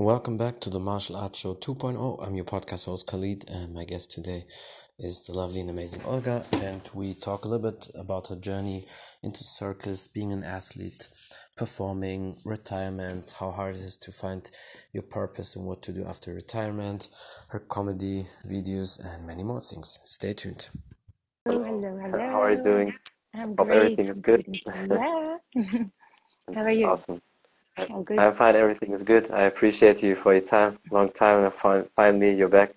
Welcome back to the Martial Arts Show 2.0. I'm your podcast host Khalid, and my guest today is the lovely and amazing Olga. And we talk a little bit about her journey into circus, being an athlete, performing, retirement, how hard it is to find your purpose and what to do after retirement, her comedy videos, and many more things. Stay tuned. Hello, hello, hello. How are you doing? I'm Hope great. everything is good. Yeah. How are you? Awesome. Good. I'm fine. Everything is good. I appreciate you for your time. Long time. And fin- finally, you're back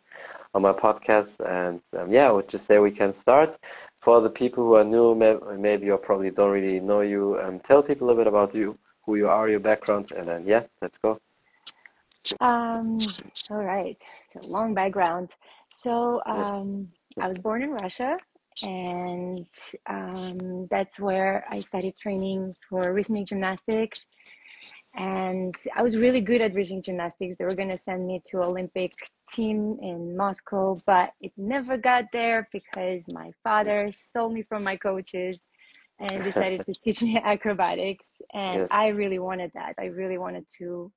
on my podcast. And um, yeah, I would just say we can start. For the people who are new, maybe you probably don't really know you. Um, tell people a little bit about you, who you are, your background, and then yeah, let's go. Um, all right. It's a long background. So, um, I was born in Russia, and um, that's where I started training for rhythmic gymnastics. And I was really good at rhythmic gymnastics. They were going to send me to Olympic team in Moscow, but it never got there because my father stole me from my coaches and decided to teach me acrobatics. And Yes. I really wanted that. I really wanted to.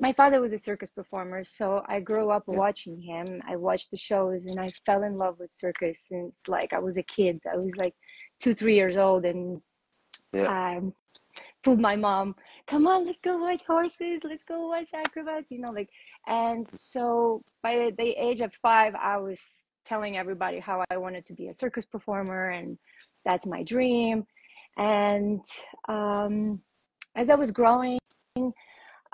My father was a circus performer, so I grew up Yeah. watching him. I watched the shows and I fell in love with circus since like I was a kid. I was like two, three years old and Yeah. I told my mom, come on, let's go watch horses, let's go watch acrobats, you know, like, and so by the age of five, I was telling everybody how I wanted to be a circus performer and that's my dream. And um, as I was growing,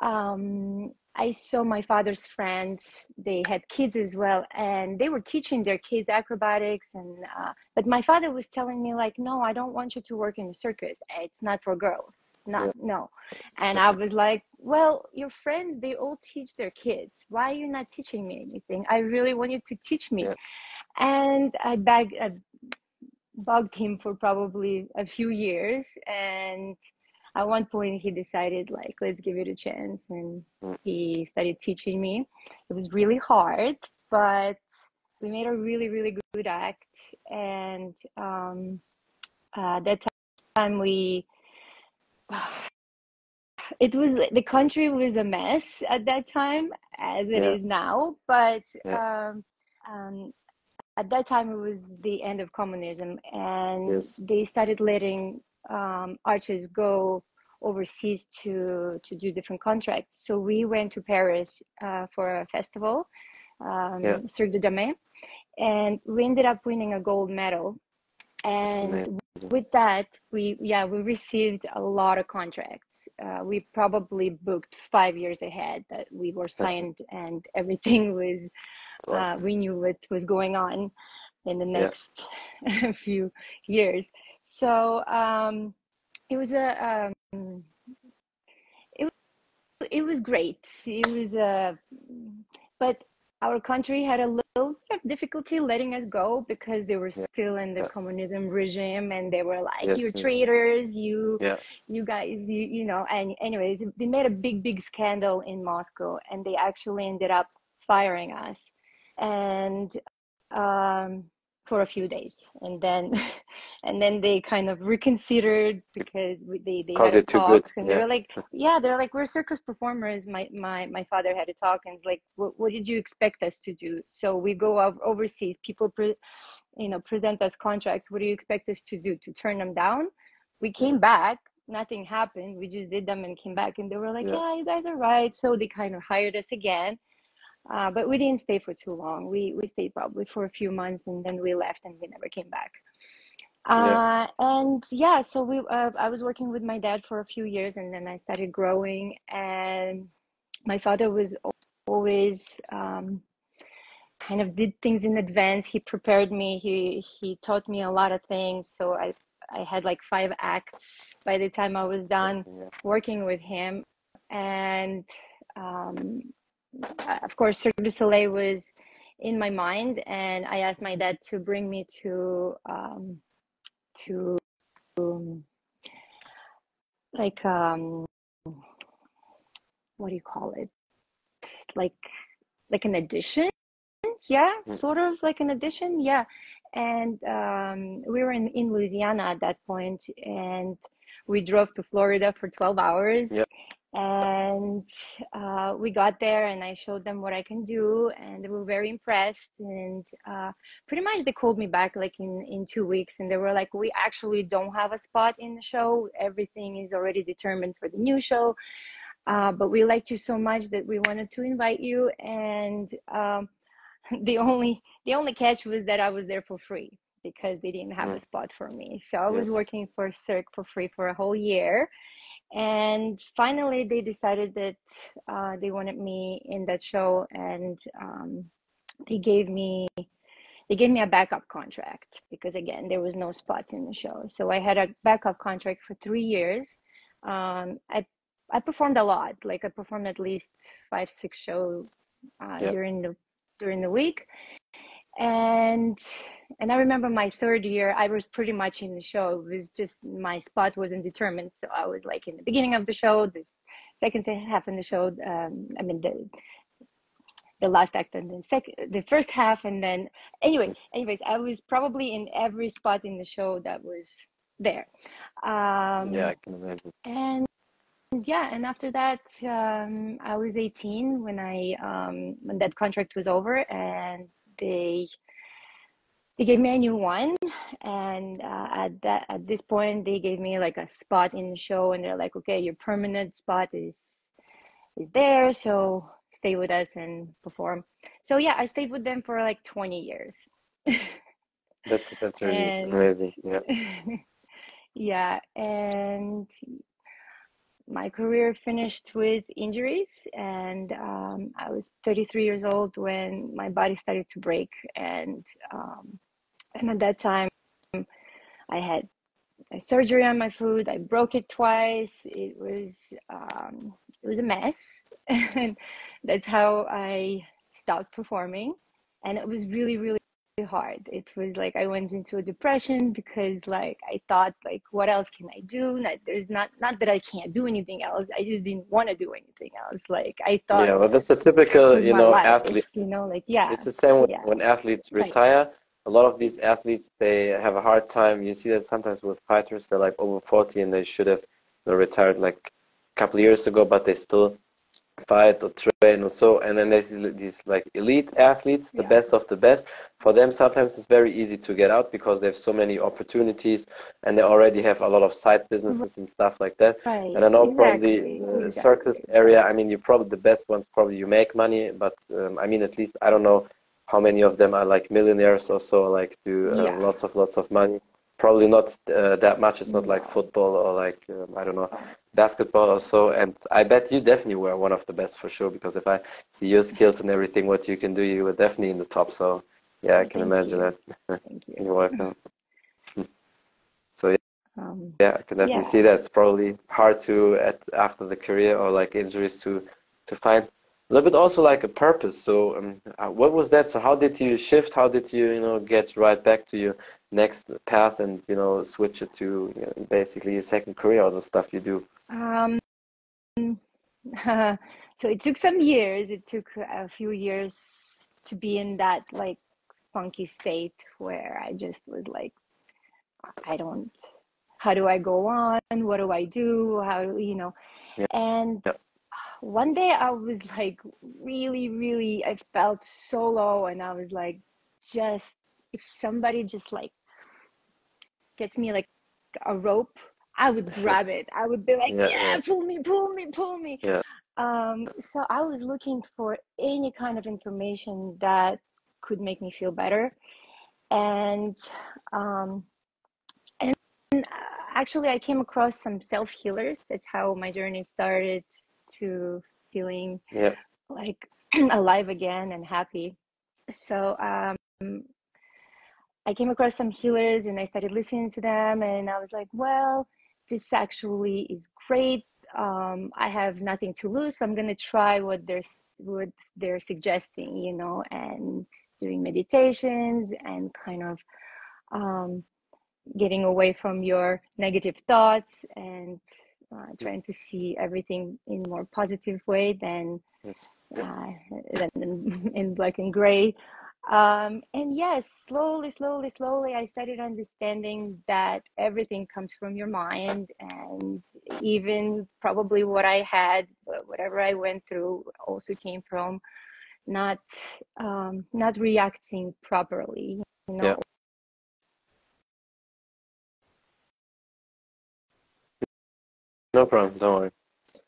um, I saw my father's friends. They had kids as well, and they were teaching their kids acrobatics. And uh, but my father was telling me like, "No, I don't want you to work in a circus. It's not for girls. Not Yeah. no." And I was like, "Well, your friends, they all teach their kids. Why are you not teaching me anything? I really want you to teach me." Yeah. And I begged, I bugged him for probably a few years, and at one point he decided like let's give it a chance and Mm. he started teaching me it was really hard but we made a really really good act and um uh that time we it was the country was a mess at that time as it is Yeah. now but Yeah. um um at that time it was the end of communism and Yes. they started letting um, artists go overseas to to do different contracts. So we went to Paris uh, for a festival, um, Yeah. Cirque de Demain, and we ended up winning a gold medal. And. With that, we yeah we received a lot of contracts. Uh, we probably booked five years ahead that we were signed, and everything was uh, we knew what was going on in the Yeah. next few years. So um, it was a um, it was it was great. It was a but our country had a little bit of difficulty letting us go because they were Yeah. still in the Yeah. communism regime and they were like Yes, you're yes. traitors you Yeah. you guys you, you know and anyways they made a big big scandal in moscow and they actually ended up firing us and um for a few days and then and then they kind of reconsidered because they they had a talk good. and they were like yeah they're like we're circus performers my my my father had a talk and it's like what, what did you expect us to do so we go out overseas people pre, you know present us contracts what do you expect us to do to turn them down we came back nothing happened we just did them and came back and they were like Yeah. yeah you guys are right so they kind of hired us again uh, but we didn't stay for too long. We we stayed probably for a few months and then we left and we never came back. Yeah. uh, and yeah so we uh, i was working with my dad for a few years and then i started growing and my father was always um, kind of did things in advance. He prepared me. He he taught me a lot of things. So i i had like five acts by the time i was done Yeah. working with him. And um, of course cirque du soleil was in my mind and i asked my dad to bring me to um, to um, like um what do you call it? Like like an addition? Yeah Mm. sort of like an addition? Yeah. And um we were in in louisiana at that point and we drove to florida for 12 hours. Yep. And uh, we got there and i showed them what i can do and they were very impressed and uh, pretty much they called me back like in in two weeks and they were like we actually don't have a spot in the show. Everything is already determined for the new show uh, but we liked you so much that we wanted to invite you and um, the only the only catch was that i was there for free because they didn't have a spot for me. So i was Yes. working for cirque for free for a whole year and finally they decided that uh, they wanted me in that show and um, they gave me they gave me a backup contract because again there was no spots in the show. So i had a backup contract for three years. Um, i i performed a lot. Like i performed at least five six shows uh, Yeah. during the during the week and and i remember my third year i was pretty much in the show. It was just my spot wasn't determined. So i was like in the beginning of the show the second half in the show um i mean the the last act and then second the first half and then anyway anyways i was probably in every spot in the show that was there. Um Yeah, I can imagine. and yeah and after that um i was 18 when i um when that contract was over and they they gave me a new one and uh, at that at this point they gave me like a spot in the show and they're like okay your permanent spot is is there so stay with us and perform so yeah i stayed with them for like 20 years That's that's really and amazing. Yeah. yeah and my career finished with injuries and um, i was 33 years old when my body started to break and um, and at that time i had surgery on my foot i broke it twice it was um, it was a mess and that's how i stopped performing and it was really really hard it was like i went into a depression because like i thought like what else can i do not, there's not not that i can't do anything else i just didn't want to do anything else like i thought Yeah, well, that's a typical, you know, life athlete. you know like yeah It's the same when, yeah when athletes right retire. A lot of these athletes, they have a hard time. You see that sometimes with fighters, they're like over 40 and they should have you know, retired like a couple of years ago, but they still fight or train or so. And then there's these like elite athletes, the yeah best of the best. For them, sometimes it's very easy to get out because they have so many opportunities and they already have a lot of side businesses and stuff like that. right And I know probably exactly the circus exactly area, I mean, you're probably the best ones, probably you make money, but um, I mean, at least I don't know how many of them are like millionaires or so, like do uh, yeah lots of lots of money. Probably not uh, that much. It's not like football or like um, I don't know, basketball or so. And I bet you definitely were one of the best for sure. Because if I see your skills and everything, what you can do, you were definitely in the top. So yeah, I can thank imagine you that. thank you You're welcome. So yeah. um Yeah, I can definitely yeah see that. It's probably hard to at after the career or like injuries to to find a little bit also like a purpose. So um, uh, what was that? So how did you shift? How did you you know get right back to your next path and you know switch it to you know, basically your second career or the stuff you do? um so it took some years. It took a few years to be in that like funky state where i just was like i don't how do i go on? What do i do? How do you know? Yeah, and yeah, one day i was like really really i felt so low and i was like just if somebody just like gets me like a rope i would grab it. I would be like yeah, yeah yeah, pull me pull me pull me. Yeah. um so i was looking for any kind of information that could make me feel better. And um and uh, actually i came across some self healers that's how my journey started to feeling Yeah. like alive again and happy. So um I came across some healers and I started listening to them and I was like, well, this actually is great. Um, I have nothing to lose. So I'm gonna try what they're what they're suggesting, you know, and doing meditations and kind of um, getting away from your negative thoughts and uh, trying to see everything in a more positive way than Yes. Uh, than in black and gray. Um, and yes, slowly, slowly, slowly, I started understanding that everything comes from your mind, and even probably what I had, whatever I went through, also came from not um, not reacting properly. You know? Yeah. No problem. Don't worry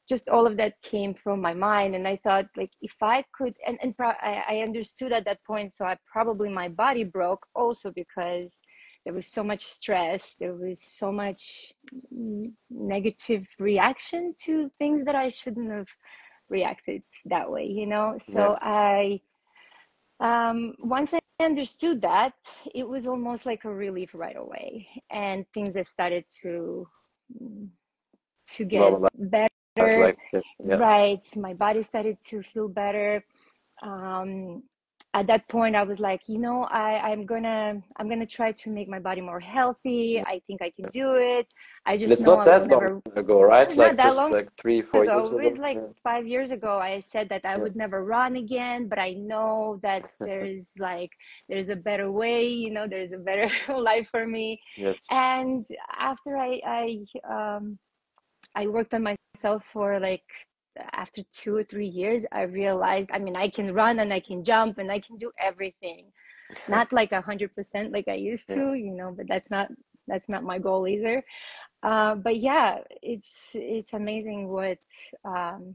just all of that came from my mind and i thought like if i could and, and pro- I, I understood at that point so i probably my body broke also because there was so much stress there was so much negative reaction to things that i shouldn't have reacted that way you know so yeah. i um, once i understood that it was almost like a relief right away and things that started to to get better like yeah. right my body started to feel better. Um, at that point i was like you know i i'm gonna i'm gonna try to make my body more healthy. I think i can do it. I just it's know not that never, long ago right? Like just like three four ago. years ago. it was like five years ago i said that i yeah. would never run again but i know that there's like there's a better way you know there's a better life for me. Yes. And after i i um i worked on myself for like after two or three years i realized i mean i can run and i can jump and i can do everything. Not like a hundred percent like i used to you know but that's not that's not my goal either. Uh, but yeah it's it's amazing what um,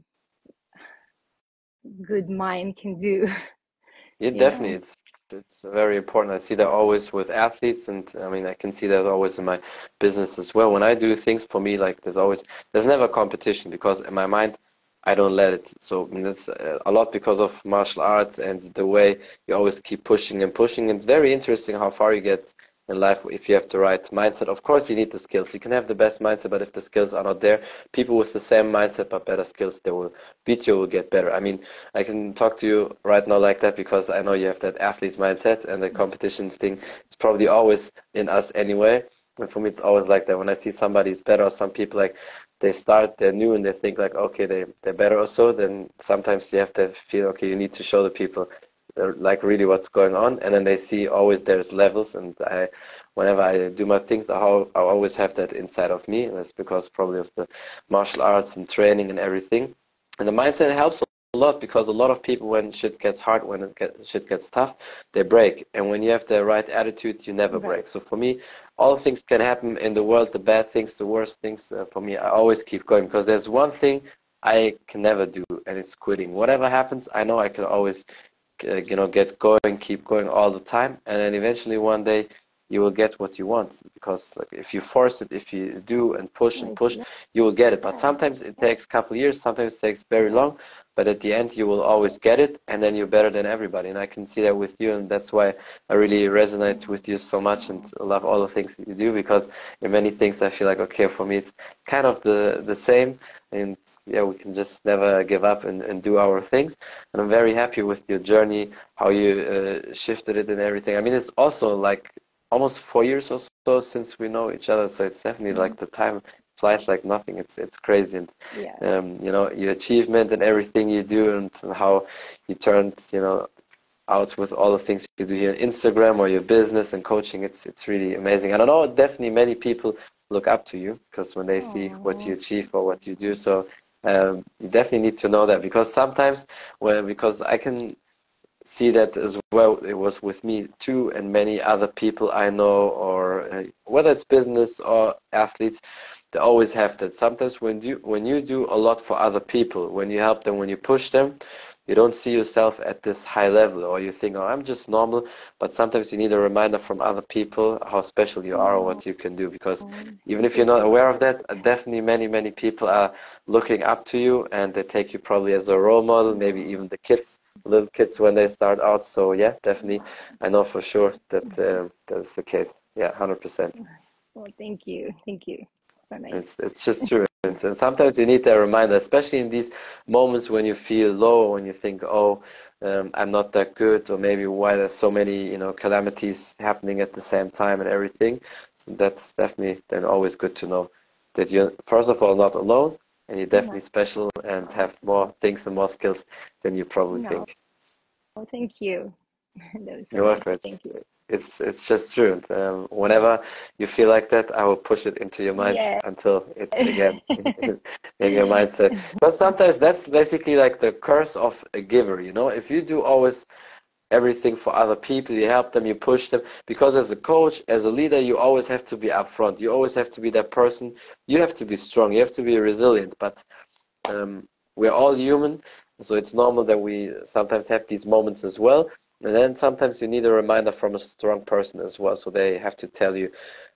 good mind can do yeah definitely know? it's it's very important i see that always with athletes and i mean i can see that always in my business as well when i do things for me like there's always there's never competition because in my mind I don't let it. So I mean, that's uh, a lot because of martial arts and the way you always keep pushing and pushing. It's very interesting how far you get in life if you have the right mindset. Of course, you need the skills. You can have the best mindset, but if the skills are not there, people with the same mindset but better skills, they will beat you, will get better. I mean, I can talk to you right now like that because I know you have that athlete mindset and the competition thing is probably always in us anyway. And for me, it's always like that. When I see somebody is better, or some people like they start, they're new, and they think like, okay, they they're better or so. Then sometimes you have to feel, okay, you need to show the people like really what's going on, and then they see always there's levels. And I, whenever I do my things, I, I always have that inside of me, and that's because probably of the martial arts and training and everything. And the mindset helps a lot because a lot of people when shit gets hard when it get, shit gets tough they break and when you have the right attitude you never right. break so for me all things can happen in the world the bad things the worst things uh, for me i always keep going because there's one thing i can never do and it's quitting whatever happens i know i can always Uh, you know get going keep going all the time and then eventually one day you will get what you want because like, if you force it if you do and push and push mm-hmm. you will get it. But sometimes it takes a couple years sometimes it takes very long but at the end you will always get it and then you're better than everybody. And i can see that with you and that's why i really resonate with you so much and love all the things that you do because in many things i feel like okay for me it's kind of the the same and yeah we can just never give up and, and do our things and i'm very happy with your journey how you uh, shifted it and everything i mean it's also like almost four years or so since we know each other so it's definitely like the time flies like nothing. It's it's crazy, and yeah. um, you know your achievement and everything you do, and, and how you turned you know out with all the things you do here on Instagram or your business and coaching. It's it's really amazing, and I know definitely many people look up to you because when they Aww. see what you achieve or what you do, so um, you definitely need to know that because sometimes when because I can see that as well. It was with me too, and many other people I know, or uh, whether it's business or athletes, they always have that. Sometimes when you when you do a lot for other people, when you help them, when you push them, you don't see yourself at this high level, or you think, oh, I'm just normal. But sometimes you need a reminder from other people how special you are or what you can do. Because even if you're not aware of that, definitely many many people are looking up to you, and they take you probably as a role model. Maybe even the kids, little kids when they start out. So yeah, definitely, I know for sure that uh, that's the case. Yeah, hundred percent. Well, thank you, thank you. It's it's just true. and sometimes you need that reminder, especially in these moments when you feel low, when you think, "Oh, um, I'm not that good," or maybe why there's so many, you know, calamities happening at the same time and everything. So that's definitely then always good to know that you're first of all not alone, and you're definitely special and have more things and more skills than you probably no. think. Oh, thank you. so You're welcome. Thank you. It's it's just true. Um, whenever you feel like that, I will push it into your mind Yeah. until it's again in, in your mindset. But sometimes that's basically like the curse of a giver, you know. If you do always everything for other people, you help them, you push them, because as a coach, as a leader, you always have to be upfront. You always have to be that person. You have to be strong. You have to be resilient. But um, we're all human, so it's normal that we sometimes have these moments as well. And then sometimes you need a reminder from a strong person as well. So they have to tell you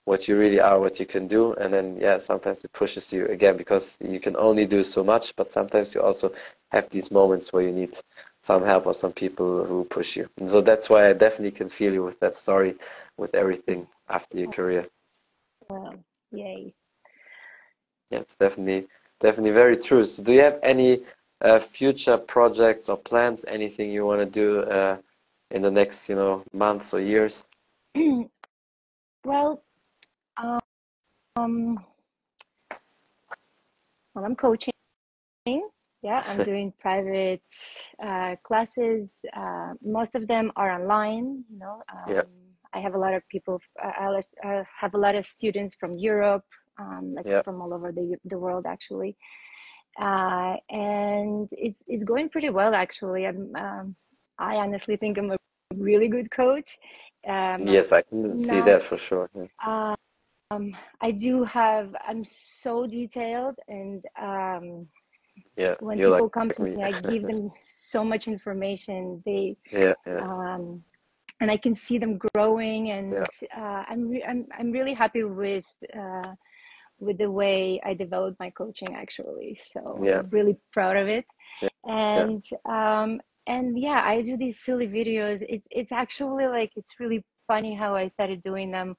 what you really are, what you can do. And then, yeah, sometimes it pushes you again because you can only do so much. But sometimes you also have these moments where you need some help or some people who push you. And so that's why I definitely can feel you with that story, with everything after your career. Well, yay. Yeah, it's definitely, definitely very true. So do you have any uh, future projects or plans, anything you want to do uh, in the next, you know, months or years? Well, um, um well, I'm coaching. Yeah, I'm doing private uh, classes. Uh, most of them are online. You know, um, Yeah. I have a lot of people. Uh, I uh, have a lot of students from Europe, um, like Yeah. from all over the the world, actually. Uh, and it's it's going pretty well, actually. I'm. Um, I honestly think I'm a really good coach. Um, Yes, I can see that for sure. Yeah. uh, um, I do have, I'm so detailed, and um, Yeah, when people like come to me. I give them so much information. They, Yeah, yeah, um, and I can see them growing, and yeah, uh, I'm, re- I'm, I'm really happy with, uh, with the way I developed my coaching, actually. So yeah, I'm really proud of it, yeah, and um, and yeah, I do these silly videos. It, it's actually like it's really funny how I started doing them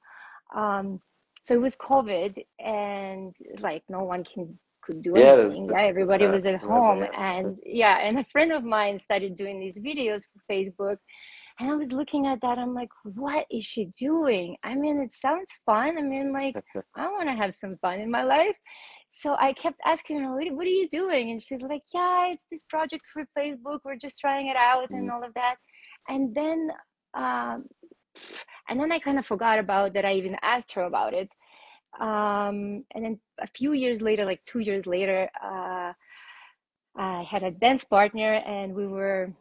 um, so it was COVID, and like no one can could do yeah. Anything. Yeah, everybody was at home, yeah, and yeah, and a friend of mine started doing these videos for Facebook, and I was looking at that. I'm like, what is she doing? I mean, it sounds fun. I mean, like I want to have some fun in my life. So I kept asking her, what, what are you doing? And she's like, yeah, it's this project for Facebook. We're just trying it out and Mm, all of that. And then um, and then I kind of forgot about that. I even asked her about it. Um, and then a few years later, like two years later, uh, I had a dance partner, and we were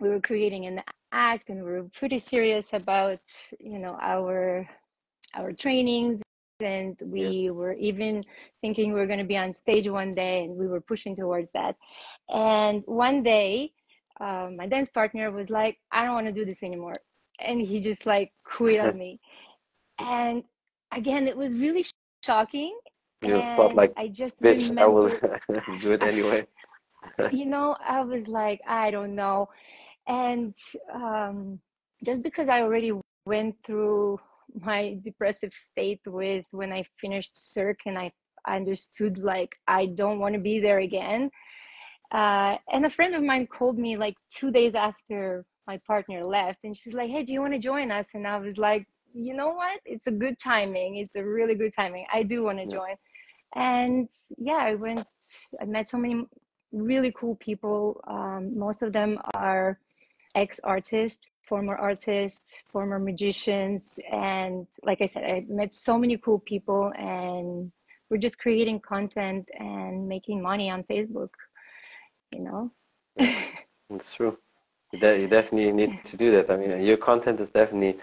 we were creating an act, and we were pretty serious about you know our our trainings, and we yes. were even thinking we were going to be on stage one day, and we were pushing towards that. And one day, um, my dance partner was like, "I don't want to do this anymore," and he just like quit on me. And again, it was really sh- shocking. You felt like, I just bitch, I will do it anyway. you know, I was like, I don't know. And um, just because I already went through my depressive state with when I finished Cirque and I understood like I don't want to be there again. Uh, and a friend of mine called me like two days after my partner left, and she's like, "Hey, do you want to join us?" And I was like, "You know what? It's a good timing. It's a really good timing. I do want to Yeah, join." And yeah, I went. I met so many really cool people. Um, most of them are ex-artists, former artists, former magicians, and like I said, I met so many cool people, and we're just creating content and making money on Facebook. You know. it's true. You, you definitely need to do that. I mean, your content is definitely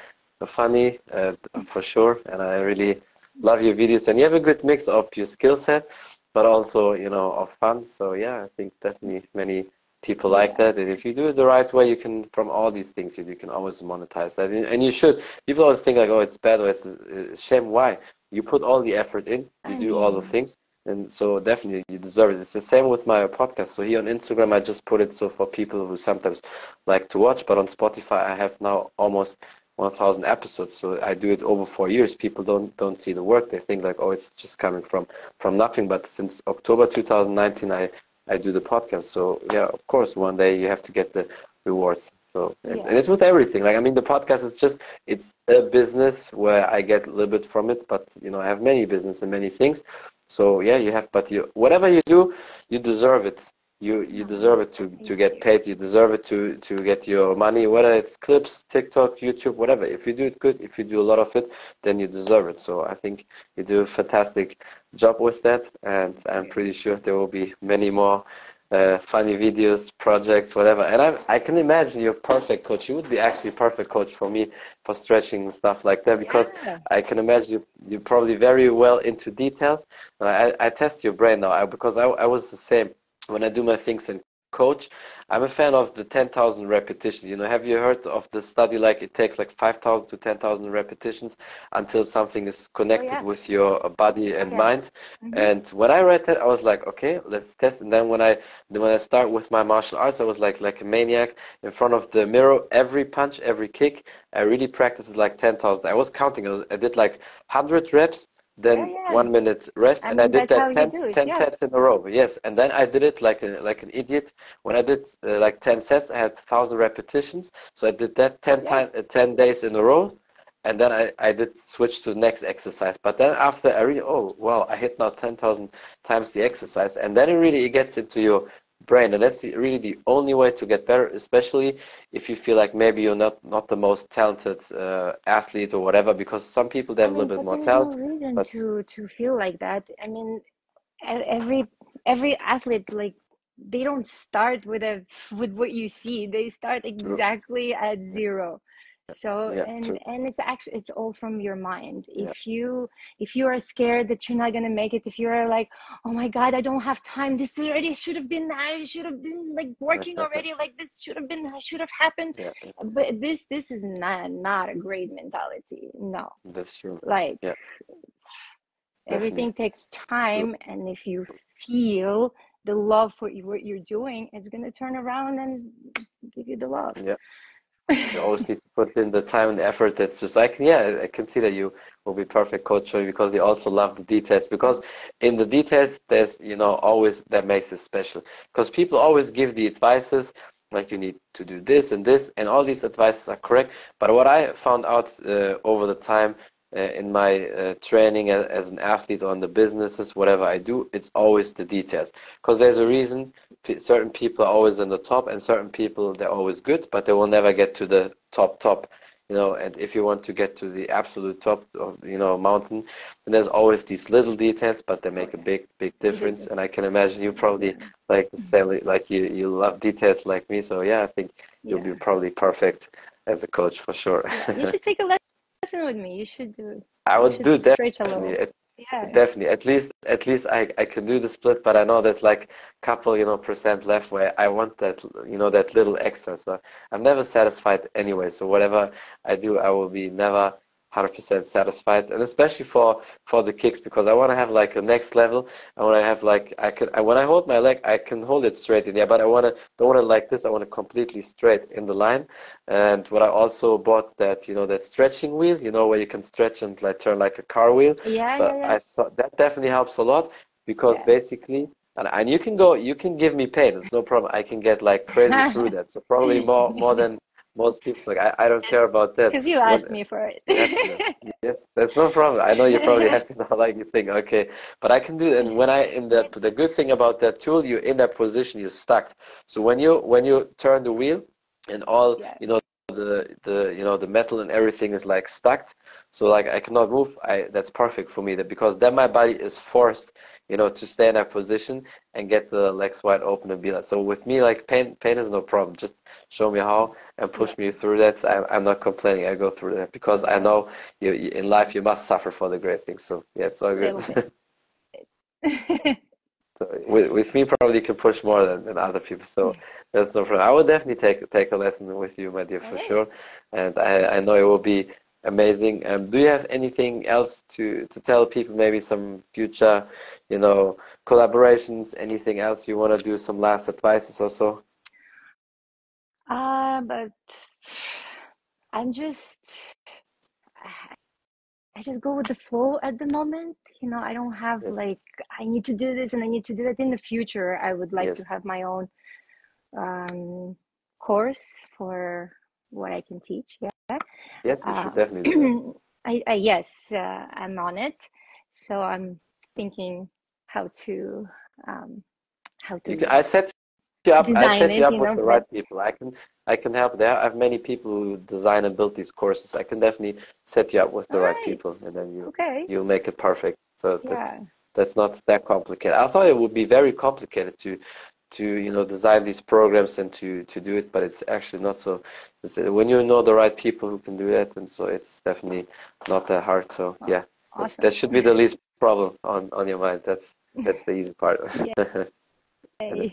funny, uh, for sure, and I really love your videos. And you have a good mix of your skill set, but also, you know, of fun. So yeah, I think definitely many people like that. And if you do it the right way, you can, from all these things, you, you can always monetize that. And, and you should. People always think like, oh, it's bad or it's a shame. Why? You put all the effort in, you do all the mm-hmm. things. And so definitely you deserve it. It's the same with my podcast. So here on Instagram, I just put it so for people who sometimes like to watch, but on Spotify, I have now almost 1,000 episodes. So I do it over four years. People don't don't see the work. They think like, oh, it's just coming from from nothing. But since October 2019, I I do the podcast. So yeah, of course, one day you have to get the rewards. So and, and it's with everything. Like I mean, the podcast is just it's a business where I get a little bit from it, but you know, I have many business and many things. So yeah, you have, but you whatever you do, you deserve it. You you deserve it to to get paid. You deserve it to to get your money, whether it's clips, TikTok, YouTube, whatever. If you do it good, if you do a lot of it, then you deserve it. So I think you do a fantastic job with that, and I'm pretty sure there will be many more uh, funny videos, projects, whatever. And I, I can imagine you're perfect coach. You would be actually perfect coach for me for stretching and stuff like that because Yeah. I can imagine you, you're probably very well into details. I, I test your brain now because I, I was the same when I do my things in coach. I'm a fan of the 10,000 repetitions. You know, have you heard of the study like it takes like 5,000 to 10,000 repetitions until something is connected yeah. with your body and mind? Mhm. And when I read that, I was like, okay, let's test. And then when I then when I start with my martial arts, I was like like a maniac in front of the mirror. Every punch, every kick, I really practiced like ten thousand. I was counting. I, was, I did like hundred reps, then Yeah, yeah. one minute rest, I and I did that 10, 10 yeah. sets in a row. Yes, and then I did it like a, like an idiot. When I did uh, like ten sets, I had thousand repetitions. So I did that ten Yeah. time, uh, ten days in a row and then I, I did switch to the next exercise. But then after I really, oh, wow, I hit now 10,000 times the exercise. And then it really it gets into your brain. And that's really the only way to get better, especially if you feel like maybe you're not, not the most talented uh, athlete or whatever, because some people, they I have a little bit more there's talent. no reason but- to to feel like that. I mean, every every athlete like they don't start with a with what you see. They start exactly at zero. So Yeah, and true. and it's actually it's all from your mind. Yeah. If you if you are scared that you're not gonna make it, if you are like, oh my God, I don't have time. This already should have been. I should have been like working already. Like this should have been. Should have happened. Yeah, But this this is not not a great mentality. No that's true. like Yeah. everything takes time and if you feel the love for what you're doing it's going to turn around and give you the love Yeah. You always need to put in the time and effort. That's just can yeah I can see that you will be perfect coach because you also love the details because in the details there's you know always that makes it special because people always give the advices like you need to do this and this and all these advices are correct but what I found out uh, over the time in my uh, training as, as an athlete or in the businesses whatever I do it's always the details. Because there's a reason p- certain people are always in the top and certain people they're always good but they will never get to the top top you know and if you want to get to the absolute top of you know mountain then there's always these little details but they make a big big difference. And i can imagine you probably like same like you you love details like me so yeah i think you'll Yeah. be probably perfect as a coach for sure. You should take a lesson with me you should do i would do that stretch a little definitely. At- yeah Definitely. At least at least I, I can do the split, but I know there's like a couple, you know, percent left where I want that you know, that little extra. So I'm never satisfied anyway. So whatever I do I will be never hundred percent satisfied. And especially for for the kicks because I wanna have like a next level. I wanna have like I can I, when I hold my leg I can hold it straight in there, but I wanna don't wanna like this, I want it completely straight in the line. And what I also bought that, you know, that stretching wheel, you know, where you can stretch and like turn like a car wheel. yeah So yeah, yeah. I saw that definitely helps a lot because Yeah. basically, and, and you can go, you can give me pain. It's no problem. I can get like crazy through that. So probably more more than most people. Like I, I don't care about that. because you asked me for it Excellent. Yes, that's no problem. I know you're probably happy now, like you think, okay, but I can do it. And when I in that, the good thing about that tool, you're in that position, you're stuck. So when you when you turn the wheel, and all Yeah. you know the the you know the metal and everything is like stuck. So like I cannot move. I that's perfect for me. That because then my body is forced, you know, to stay in that position and get the legs wide open and be like. So with me, like pain pain is no problem. Just show me how and push me through that. I'm I'm not complaining. I go through that because I know you, you in life you must suffer for the great things. So yeah, it's all good. So with, with me, probably you can push more than, than other people. So that's no problem. I will definitely take take a lesson with you, my dear, for Okay. sure. And I, I know it will be amazing. Um, do you have anything else to, to tell people? Maybe some future, you know, collaborations. Anything else you want to do? Some last advices or so? Uh, but I'm just, I just go with the flow at the moment. You know, I don't have Yes. like, I need to do this and I need to do that in the future. I would like to have my own um, course for what I can teach. Yeah. Yes, you Uh, should definitely do I, I, yes, uh, I'm on it. So I'm thinking how to, um, how to can, I said you up. I set you it, up you with know, the but right people. I can I can help. There I have many people who design and build these courses. I can definitely set you up with the right right, people, and then you okay, you'll make it perfect. So that's yeah. that's not that complicated. I thought it would be very complicated to to you know design these programs and to to do it, but it's actually not so. Uh, when you know the right people who can do that, and so it's definitely not that hard. So yeah, awesome. that should be the least problem on on your mind. That's that's the easy part. and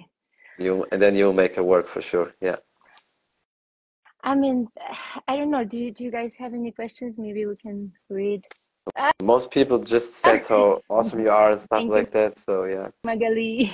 you and then you'll make it work for sure. Yeah. I mean, I don't know. Do you, do you guys have any questions? Maybe we can read. Ah, Most people just said how awesome you are and stuff Thank you, like that. So yeah, Magali,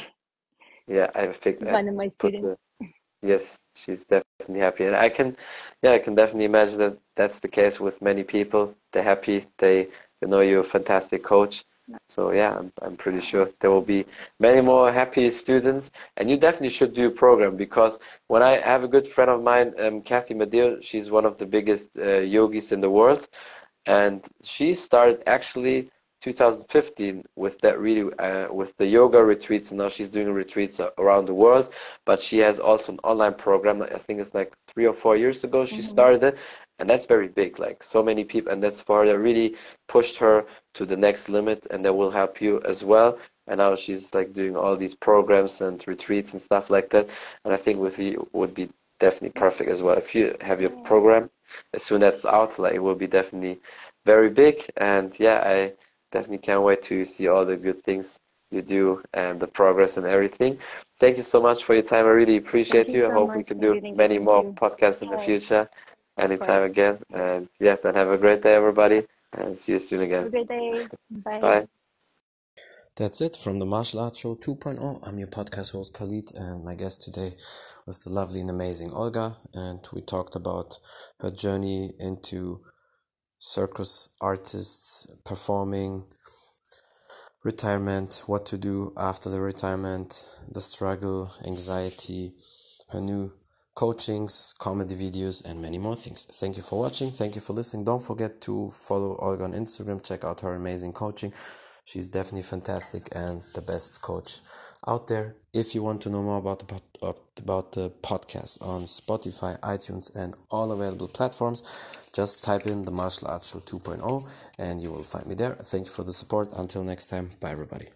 yeah, I think I one of my students. the yes, she's definitely happy, and I can, yeah, I can definitely imagine that that's the case with many people. They're happy. They they know you're a fantastic coach. So yeah, I'm I'm pretty sure there will be many more happy students, and you definitely should do a program because when I have a good friend of mine, um, Kathy Madeo, she's one of the biggest uh, yogis in the world, and she started actually 2015 with that really uh, with the yoga retreats. And now she's doing retreats around the world but she has also an online program. I think it's like three or four years ago she hmm started it. And that's very big like so many people and that's for her that really pushed her to the next limit and that will help you as well. And now she's like doing all these programs and retreats and stuff like that. And i think with you would be definitely perfect as well if you have your program as soon as it's out like it will be definitely very big. And yeah i definitely can't wait to see all the good things you do and the progress and everything. Thank you so much for your time. I really appreciate you you. I so hope we can do many more you. podcasts in the future. Anytime again. And yeah then have a great day everybody. And see you soon again. Have a great day. Bye. bye That's it from the Martial Arts Show 2.0. I'm your podcast host Khalid, and my guest today was the lovely and amazing Olga. And we talked about her journey into circus artists, performing, retirement, what to do after the retirement, the struggle, anxiety, her new coachings, comedy videos, and many more things. Thank you for watching. Thank you for listening. Don't forget to follow Olga on Instagram. Check out her amazing coaching. She's definitely fantastic and the best coach out there. If you want to know more about the uh, about the podcast on Spotify, iTunes, and all available platforms, just type in the Martial Arts Show 2.0 and you will find me there. Thank you for the support. Until next time, bye everybody.